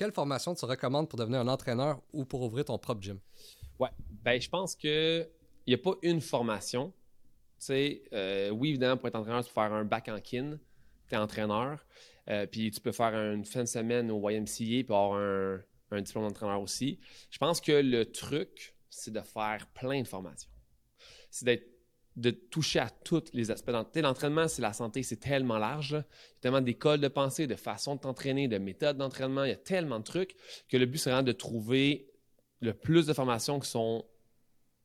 quelle formation tu recommandes pour devenir un entraîneur ou pour ouvrir ton propre gym? Ouais, ben je pense que il n'y a pas une formation. Euh, oui, évidemment, pour être entraîneur, tu peux faire un bac en kin, tu es entraîneur. Euh, puis tu peux faire une fin de semaine au YMCA puis avoir un, un diplôme d'entraîneur aussi. Je pense que le truc, c'est de faire plein de formations. C'est d'être de toucher à tous les aspects. L'entraînement, c'est la santé, c'est tellement large. Il y a tellement d'écoles de pensée, de façons de t'entraîner, de méthodes d'entraînement. Il y a tellement de trucs que le but, c'est vraiment de trouver le plus de formations qui sont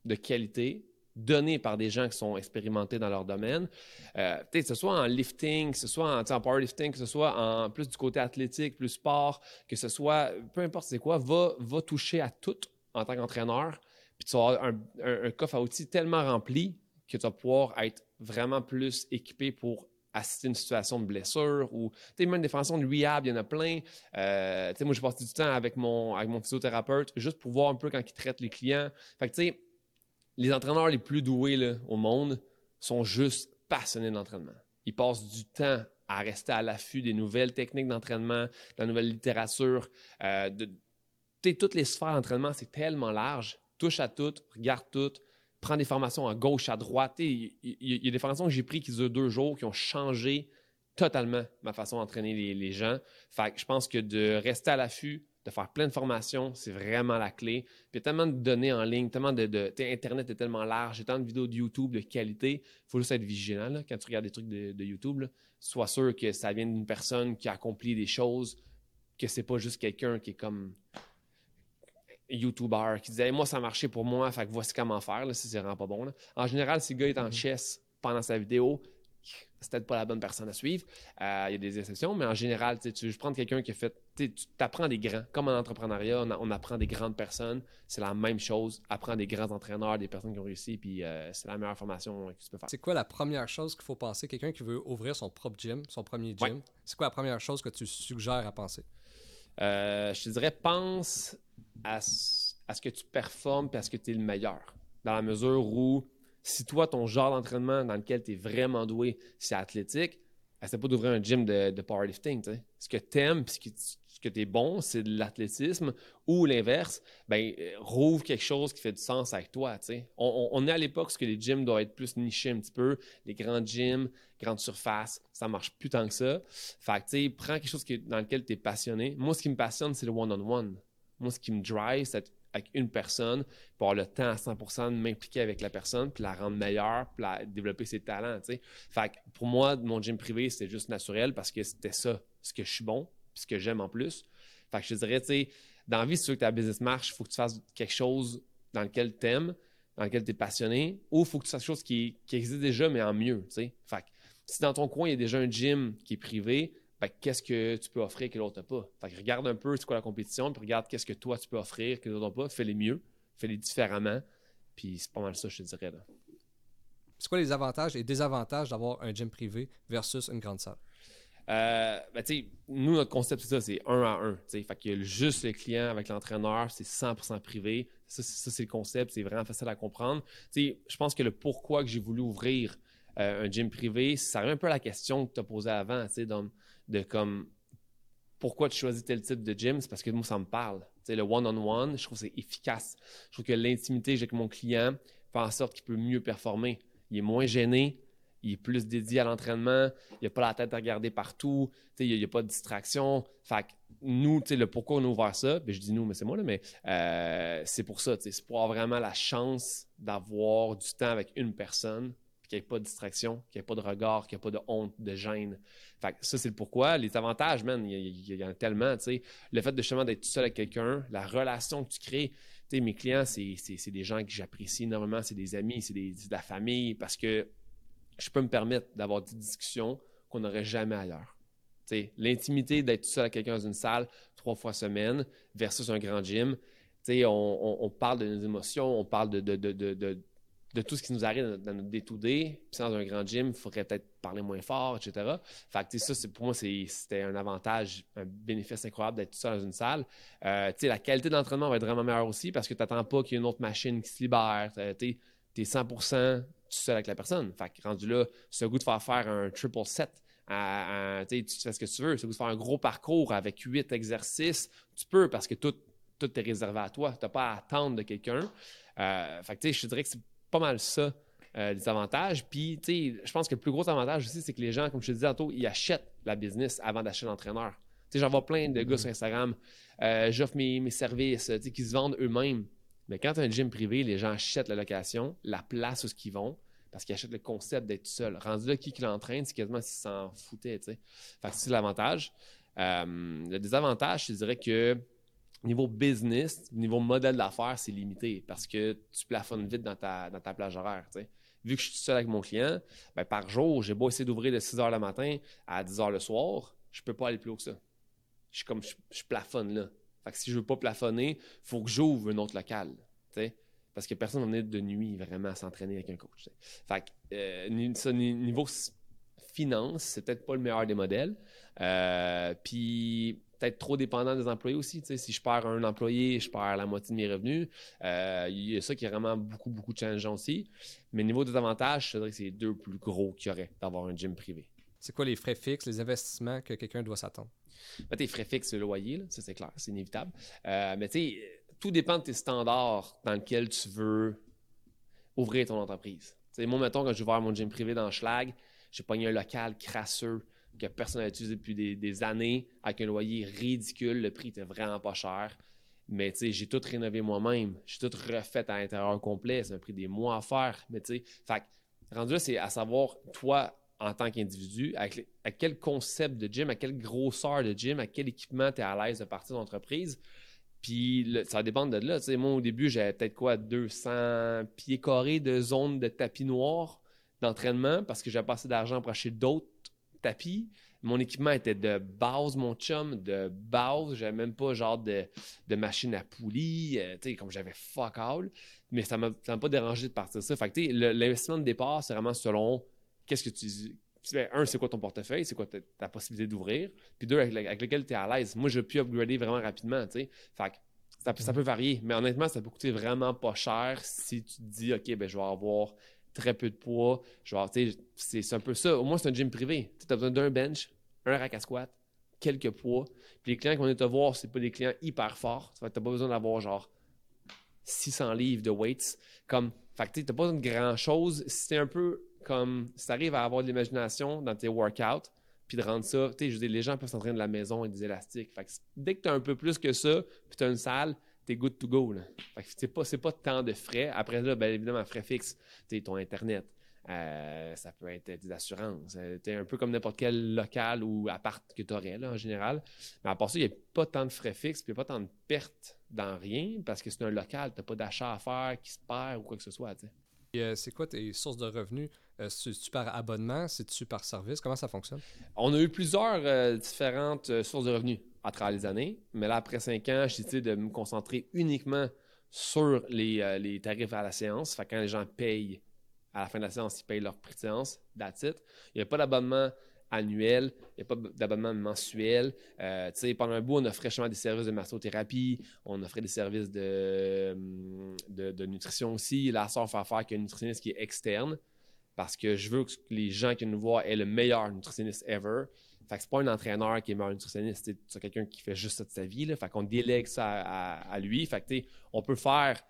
de qualité, données par des gens qui sont expérimentés dans leur domaine. Euh, que ce soit en lifting, que ce soit en, powerlifting, que ce soit en plus du côté athlétique, plus sport, que ce soit, peu importe c'est quoi, va, toucher à tout en tant qu'entraîneur. Puis tu vas avoir un, coffre à outils tellement rempli que tu vas pouvoir être vraiment plus équipé pour assister à une situation de blessure ou même des formations de rehab, il y en a plein. Euh, moi, je passe du temps avec mon, avec mon physiothérapeute juste pour voir un peu quand il traite les clients. Fait que tu sais, les entraîneurs les plus doués là, au monde sont juste passionnés d'entraînement. Ils passent du temps à rester à l'affût des nouvelles techniques d'entraînement, de la nouvelle littérature. Euh, toutes les sphères d'entraînement, c'est tellement large. Touche à tout, regarde tout, prends des formations à gauche, à droite. Il y, a des formations que j'ai prises qui durent deux jours, qui ont changé totalement ma façon d'entraîner les, gens. Fait que je pense que de rester à l'affût, de faire plein de formations, c'est vraiment la clé. Il y a tellement de données en ligne, tellement de, Internet est tellement large, il y a tellement de vidéos de YouTube de qualité. Il faut juste être vigilant quand tu regardes des trucs de, YouTube. Sois sûr que ça vient d'une personne qui a accompli des choses, que c'est pas juste quelqu'un qui est comme YouTuber qui disait moi ça a marché pour moi, fait que voici comment faire là, si c'est vraiment pas bon. En général, si le gars est en mm-hmm. chess pendant sa vidéo, c'est peut-être pas la bonne personne à suivre. Euh, il y a des exceptions, mais en général, tu veux prendre quelqu'un qui a fait. Tu apprends des grands. Comme en entrepreneuriat, on, apprend des grandes personnes. C'est la même chose. Apprends des grands entraîneurs, des personnes qui ont réussi, puis euh, c'est la meilleure formation que tu peux faire. C'est quoi la première chose qu'il faut penser? Quelqu'un qui veut ouvrir son propre gym, son premier gym, c'est quoi la première chose que tu suggères à penser? Euh, Je te dirais, pense à, à ce que tu performes et à ce que tu es le meilleur. Dans la mesure où si toi, ton genre d'entraînement dans lequel tu es vraiment doué, c'est athlétique, c'est pas d'ouvrir un gym de, powerlifting. Ce que tu aimes, ce que, ce que tu es bon, c'est de l'athlétisme, ou l'inverse, ben, rouvre quelque chose qui fait du sens avec toi. On, on, est à l'époque où les gyms doivent être plus nichés un petit peu, les grands gyms, grandes surfaces, ça marche plus tant que ça. Fait que, prends quelque chose dans lequel tu es passionné. Moi, ce qui me passionne, c'est le one-on-one. Moi, ce qui me drive, c'est avec une personne, pour avoir le temps à 100% de m'impliquer avec la personne, puis la rendre meilleure, puis développer ses talents. Fait que pour moi, mon gym privé, c'était juste naturel parce que c'était ça, ce que je suis bon, puis ce que j'aime en plus. Fait que je te dirais, tu sais, dans la vie, si tu veux que ta business marche, il faut que tu fasses quelque chose dans lequel tu aimes, dans lequel tu es passionné, ou il faut que tu fasses quelque chose qui, existe déjà, mais en mieux. Fait que si dans ton coin, il y a déjà un gym qui est privé, qu'est-ce que tu peux offrir que l'autre n'a pas? Fait que regarde un peu c'est quoi la compétition, puis regarde qu'est-ce que toi tu peux offrir que l'autre n'a pas, fais-les mieux, fais-les différemment, puis c'est pas mal ça, je te dirais. Là. C'est quoi les avantages et désavantages d'avoir un gym privé versus une grande salle? Euh, ben, nous, notre concept, c'est ça, c'est un à un. T'sais. Fait qu'il y a juste le client avec l'entraîneur, c'est 100% privé. Ça, c'est le concept, c'est vraiment facile à comprendre. je pense que le pourquoi que j'ai voulu ouvrir euh, un gym privé, ça revient un peu à la question que tu as posée avant, donc de comme pourquoi tu choisis tel type de gym, c'est parce que moi, ça me parle. le one-on-one, je trouve que c'est efficace. Je trouve que l'intimité avec mon client fait en sorte qu'il peut mieux performer. Il est moins gêné, il est plus dédié à l'entraînement, il n'a pas la tête à regarder partout, il n'y a, pas de distraction. Fait que nous, le pourquoi on a ouvert ça, ben, je dis nous, mais c'est moi, là, mais euh, c'est pour ça, c'est pour avoir vraiment la chance d'avoir du temps avec une personne qu'il n'y ait pas de distraction, qu'il n'y ait pas de regard, qu'il n'y ait pas de honte, de gêne. Fait ça, c'est le pourquoi. Les avantages, man, il y, en a tellement, tu sais. Le fait de justement d'être tout seul avec quelqu'un, la relation que tu crées. Tu sais, mes clients, c'est des gens que j'apprécie énormément, c'est des amis, c'est de la famille, parce que je peux me permettre d'avoir des discussions qu'on n'aurait jamais ailleurs. L'intimité d'être tout seul avec quelqu'un dans une salle trois fois semaine versus un grand gym. On, on, parle de nos émotions, on parle de, de de tout ce qui nous arrive dans notre day-to-day. Puis dans un grand gym, il faudrait peut-être parler moins fort, etc. Fait que, ça, c'est, pour moi, c'était un avantage, un bénéfice incroyable d'être tout seul dans une salle. Euh, la qualité d'entraînement va être vraiment meilleure aussi parce que tu n'attends pas qu'il y ait une autre machine qui se libère. Tu es 100% tout seul avec la personne. Fait que rendu là, ce goût de faire faire un triple set tu fais ce que tu veux. Si tu veux faire un gros parcours avec huit exercices, tu peux parce que tout, tout est réservé à toi. Tu n'as pas à attendre de quelqu'un. Euh, fait que, je dirais que c'est pas mal ça. Euh, les avantages. Puis, tu sais, je pense que le plus gros avantage aussi, c'est que les gens, comme je te disais tantôt, ils achètent la business avant d'acheter l'entraîneur. Tu sais, j'en vois plein de gars sur Instagram, euh, j'offre mes, mes, services, tu sais, qui se vendent eux-mêmes. Mais quand tu as un gym privé, les gens achètent la location, la place où ils vont, parce qu'ils achètent le concept d'être seul. Rendu là, qui, qui l'entraîne, c'est quasiment s'ils s'en foutaient, tu sais. Fait que c'est l'avantage. Euh, le désavantage, je dirais que niveau business, niveau modèle d'affaires, c'est limité parce que tu plafonnes vite dans ta, dans ta plage horaire. Vu que je suis seul avec mon client, ben, par jour, j'ai beau essayer d'ouvrir de 6 h le matin à 10 h le soir, je peux pas aller plus haut que ça. Je suis comme je, plafonne là. Fait que si je veux pas plafonner, faut que j'ouvre un autre local. Parce que personne ne venir de nuit vraiment à s'entraîner avec un coach. Fait que euh, niveau finance, c'est peut-être pas le meilleur des modèles. Euh, puis peut-être trop dépendant des employés aussi. si je perds un employé, je perds la moitié de mes revenus. Euh, il y a ça qui est vraiment beaucoup, beaucoup de challengeant aussi. Mais niveau des avantages, je dirais que c'est les deux plus gros qu'il y aurait d'avoir un gym privé. C'est quoi les frais fixes, les investissements que quelqu'un doit s'attendre? Ben, tes frais fixes, le loyer, ça c'est clair, c'est inévitable. Euh, mais tu sais, tout dépend de tes standards dans lesquels tu veux ouvrir ton entreprise. T'sais, moi, mettons, quand je vais voir mon gym privé dans Schlag, j'ai pogné un local crasseux que personne n'a utilisé depuis des, années, avec un loyer ridicule. Le prix était vraiment pas cher. Mais tu sais, j'ai tout rénové moi-même. J'ai tout refait à l'intérieur complet. Ça m'a pris des mois à faire. Mais tu sais, fait rendu là, c'est à savoir, toi, en tant qu'individu, à quel concept de gym, à quelle grosseur de gym, à quel équipement tu es à l'aise de partir d'entreprise. Puis ça dépend de là. Tu sais, moi, au début, j'avais peut-être quoi, 200 pieds carrés de zone de tapis noir d'entraînement parce que j'avais pas assez d'argent pour acheter d'autres tapis. Mon équipement était de base, mon chum, de base. J'avais même pas genre de, machine à poulie, euh, tu sais, comme j'avais fuck all. Mais ça m'a pas dérangé de partir ça. Fait que, l'investissement de départ, c'est vraiment selon qu'est-ce que tu. Un, c'est quoi ton portefeuille, c'est quoi ta, possibilité d'ouvrir? Puis deux, avec, lequel tu es à l'aise? Moi, j'ai pu upgrader vraiment rapidement, tu sais. Fait que ça, peut varier. Mais honnêtement, ça peut coûter vraiment pas cher si tu te dis, OK, ben, je vais avoir très peu de poids. Genre, c'est un peu ça. Au moins, c'est un gym privé. Tu as besoin d'un bench, un rack à squat, quelques poids. Puis les clients qui vont te voir, c'est pas des clients hyper forts. Tu n'as pas besoin d'avoir genre 600 livres de weights. Comme, fait tu n'as pas besoin de grand chose. C'est un peu comme si tu arrives à avoir de l'imagination dans tes workouts, puis de rendre ça, tu sais, je dis, les gens peuvent s'entraîner de la maison avec des élastiques. Fait que dès que tu as un peu plus que ça, puis tu as une salle, t'es good to go. Là. c'est pas, pas tant de frais. Après là, bien évidemment, frais fixes, ton Internet. Euh, ça peut être des assurances. Euh, tu es un peu comme n'importe quel local ou appart que tu aurais là, en général. Mais à part ça, il n'y a pas tant de frais fixes, puis il n'y a pas tant de pertes dans rien parce que c'est un local, tu n'as pas d'achat à faire qui se perd ou quoi que ce soit. Euh, c'est quoi tes sources de revenus? C'est-tu par abonnement? C'est-tu par service? Comment ça fonctionne? On a eu plusieurs différentes sources de revenus à travers les années. Mais là, après cinq ans, j'ai décidé de me concentrer uniquement sur les, euh, tarifs à la séance. Quand les gens payent à la fin de la séance, ils payent leur prix de séance, that's Il n'y a pas d'abonnement annuel, il n'y a pas d'abonnement mensuel. Euh, pendant un bout, on offrait justement des services de massothérapie, on offrait des services de, de, nutrition aussi. Là, ça, on fait affaire avec un nutritionniste qui est externe parce que je veux que les gens qui nous voient aient le meilleur nutritionniste ever. Fait que c'est pas un entraîneur qui est meilleur nutritionniste, c'est quelqu'un qui fait juste ça de sa vie. Là. Fait qu'on délègue ça à, lui. Fait que on peut faire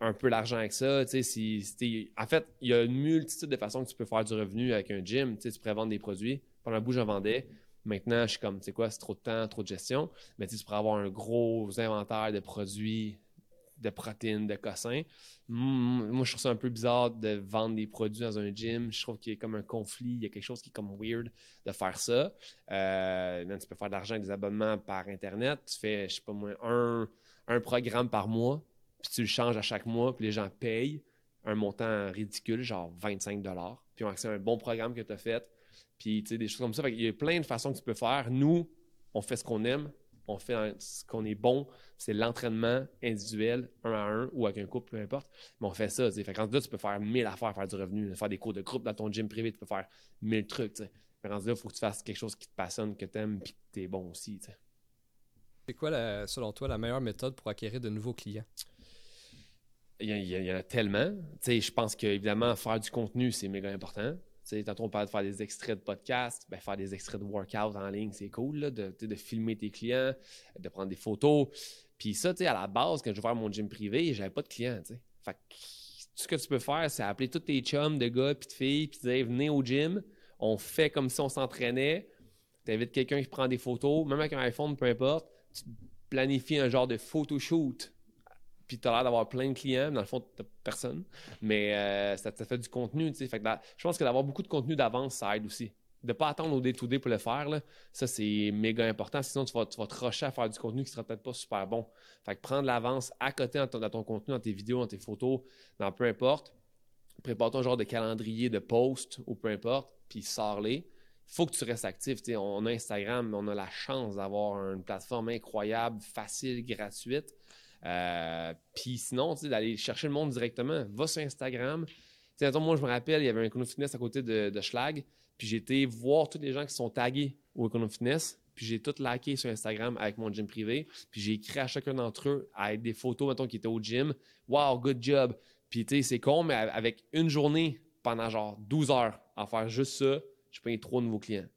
un peu d'argent avec ça. Si, en fait, il y a une multitude de façons que tu peux faire du revenu avec un gym. Tu pourrais vendre des produits. Pendant un bout, j'en vendais. Maintenant, je suis comme, tu sais quoi, c'est trop de temps, trop de gestion. Mais tu pourrais avoir un gros inventaire de produits de protéines, de cossins. Moi, je trouve ça un peu bizarre de vendre des produits dans un gym. Je trouve qu'il y a comme un conflit, il y a quelque chose qui est comme weird de faire ça. Euh, tu peux faire de l'argent avec des abonnements par Internet. Tu fais, je sais pas moi, un, un programme par mois, puis tu le changes à chaque mois, puis les gens payent un montant ridicule, genre 25 puis on accès à un bon programme que tu as fait. Puis, tu sais, des choses comme ça. il y a plein de façons que tu peux faire. Nous, on fait ce qu'on aime on fait ce qu'on est bon, c'est l'entraînement individuel, un à un ou avec un couple, peu importe. Mais on fait ça. Fait quand là, tu peux faire mille affaires, faire du revenu, faire des cours de groupe dans ton gym privé, tu peux faire mille trucs. T'sais. Mais là, il faut que tu fasses quelque chose qui te passionne, que tu aimes, puis que tu es bon aussi. C'est quoi, selon toi, la meilleure méthode pour acquérir de nouveaux clients? Il y, en a tellement. Je pense qu'évidemment, faire du contenu, c'est méga important. Sais, tantôt on de faire des extraits de podcast, ben, faire des extraits de workout en ligne, c'est cool, là, de, de, filmer tes clients, de prendre des photos. Puis ça, à la base, quand je vais mon gym privé, j'avais pas de clients, tu sais. Fait que tout ce que tu peux faire, c'est appeler tous tes chums de gars puis de filles, puis dire venez au gym, on fait comme si on s'entraînait. Tu invites quelqu'un qui prend des photos, même avec un iPhone, peu importe. Tu planifies un genre de photoshoot puis tu as l'air d'avoir plein de clients, mais dans le fond, tu personne. Mais euh, ça, te fait du contenu, tu sais. Je pense que d'avoir beaucoup de contenu d'avance, ça aide aussi. De ne pas attendre au day-to-day pour le faire, là, ça, c'est méga important. Sinon, tu vas, te rusher à faire du contenu qui sera peut-être pas super bon. Fait que prendre l'avance à côté dans ton, contenu, dans tes vidéos, dans tes photos, dans peu importe. Prépare-toi un genre de calendrier de post ou peu importe, puis sors-les faut que tu restes actif. on a Instagram, on a la chance d'avoir une plateforme incroyable, facile, gratuite. Euh, puis sinon, d'aller chercher le monde directement. Va sur Instagram. moi, je me rappelle, il y avait un Econo Fitness à côté de, Schlag. Puis j'ai été voir tous les gens qui sont tagués au Econo Fitness. Puis j'ai tout liké sur Instagram avec mon gym privé. Puis j'ai écrit à chacun d'entre eux avec des photos, mettons, qui étaient au gym. Wow, good job. Puis tu sais, c'est con, mais avec une journée pendant genre 12 heures à faire juste ça, je peux trois nouveaux clients.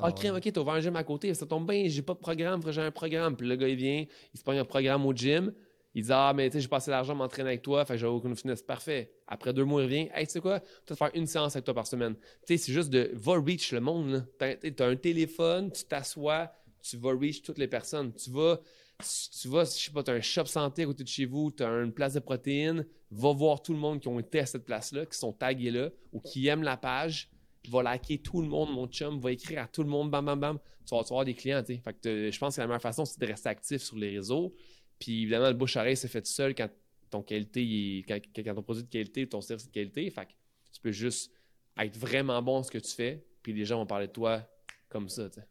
Ah, crème, ok, t'as ouvert un gym à côté, ça tombe bien, j'ai pas de programme, j'ai un programme. Puis le gars, il vient, il se prend un programme au gym, il dit Ah, mais tu sais, j'ai passé l'argent à m'entraîner avec toi, fait que j'ai aucune fitness. Parfait. Après deux mois, il revient. Hey, tu sais quoi, tu vas faire une séance avec toi par semaine. Tu sais, c'est juste de va reach le monde. Tu as, un téléphone, tu t'assois, tu vas reach toutes les personnes. Tu vas, tu vas, je sais pas, tu as un shop santé à côté de chez vous, tu as une place de protéines, va voir tout le monde qui ont été à cette place-là, qui sont tagués là ou qui aiment la page va liker tout le monde, mon chum, va écrire à tout le monde, bam, bam, bam. Tu vas, avoir des clients, tu Fait que je pense que la meilleure façon, c'est de rester actif sur les réseaux. Puis évidemment, le bouche-oreille c'est fait seul quand ton qualité, quand, ton produit de qualité ton service de qualité. Fait que tu peux juste être vraiment bon à ce que tu fais, puis les gens vont parler de toi comme ça, tu sais.